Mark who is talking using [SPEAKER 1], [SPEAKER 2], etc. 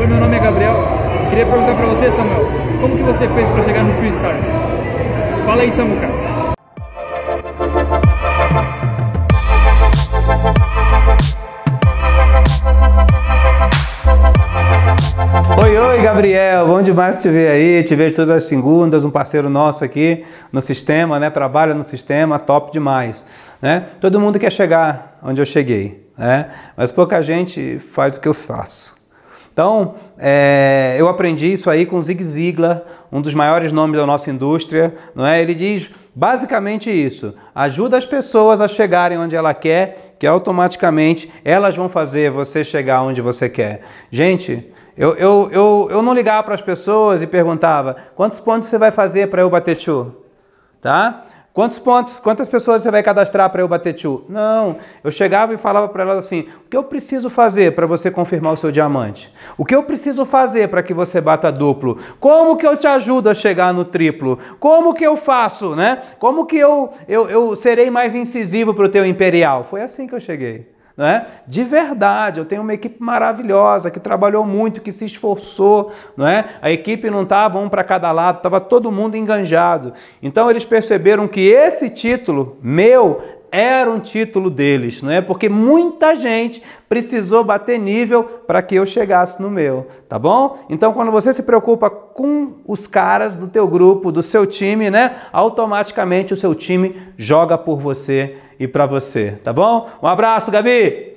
[SPEAKER 1] Oi, meu nome é Gabriel. Queria perguntar pra você, Samuel, como que você fez pra chegar no True Stars? Fala aí, Samuca.
[SPEAKER 2] Oi, oi, Gabriel, bom demais te ver aí, te vejo todas as segundas, um parceiro nosso aqui no sistema, né, trabalha no sistema, top demais, né? Todo mundo quer chegar onde eu cheguei, né? Mas pouca gente faz o que eu faço. Então, é, eu aprendi isso aí com Zig Ziglar, um dos maiores nomes da nossa indústria, não é? Ele diz basicamente isso: ajuda as pessoas a chegarem onde ela quer, que automaticamente elas vão fazer você chegar onde você quer. Gente, eu, eu, eu, eu não ligava para as pessoas e perguntava quantos pontos você vai fazer para eu bater chu, tá? Quantos pontos, quantas pessoas você vai cadastrar para eu bater tchu? Não, eu chegava e falava para elas assim: o que eu preciso fazer para você confirmar o seu diamante? O que eu preciso fazer para que você bata duplo? Como que eu te ajudo a chegar no triplo? Como que eu faço, né? Como que eu, eu, eu serei mais incisivo para o teu imperial? Foi assim que eu cheguei. É? De verdade, eu tenho uma equipe maravilhosa que trabalhou muito, que se esforçou, não é? A equipe não estava um para cada lado, estava todo mundo enganjado. Então eles perceberam que esse título meu era um título deles, não é? Porque muita gente precisou bater nível para que eu chegasse no meu, tá bom? Então, quando você se preocupa com os caras do teu grupo, do seu time, né? Automaticamente o seu time joga por você e para você, tá bom? Um abraço, Gabi!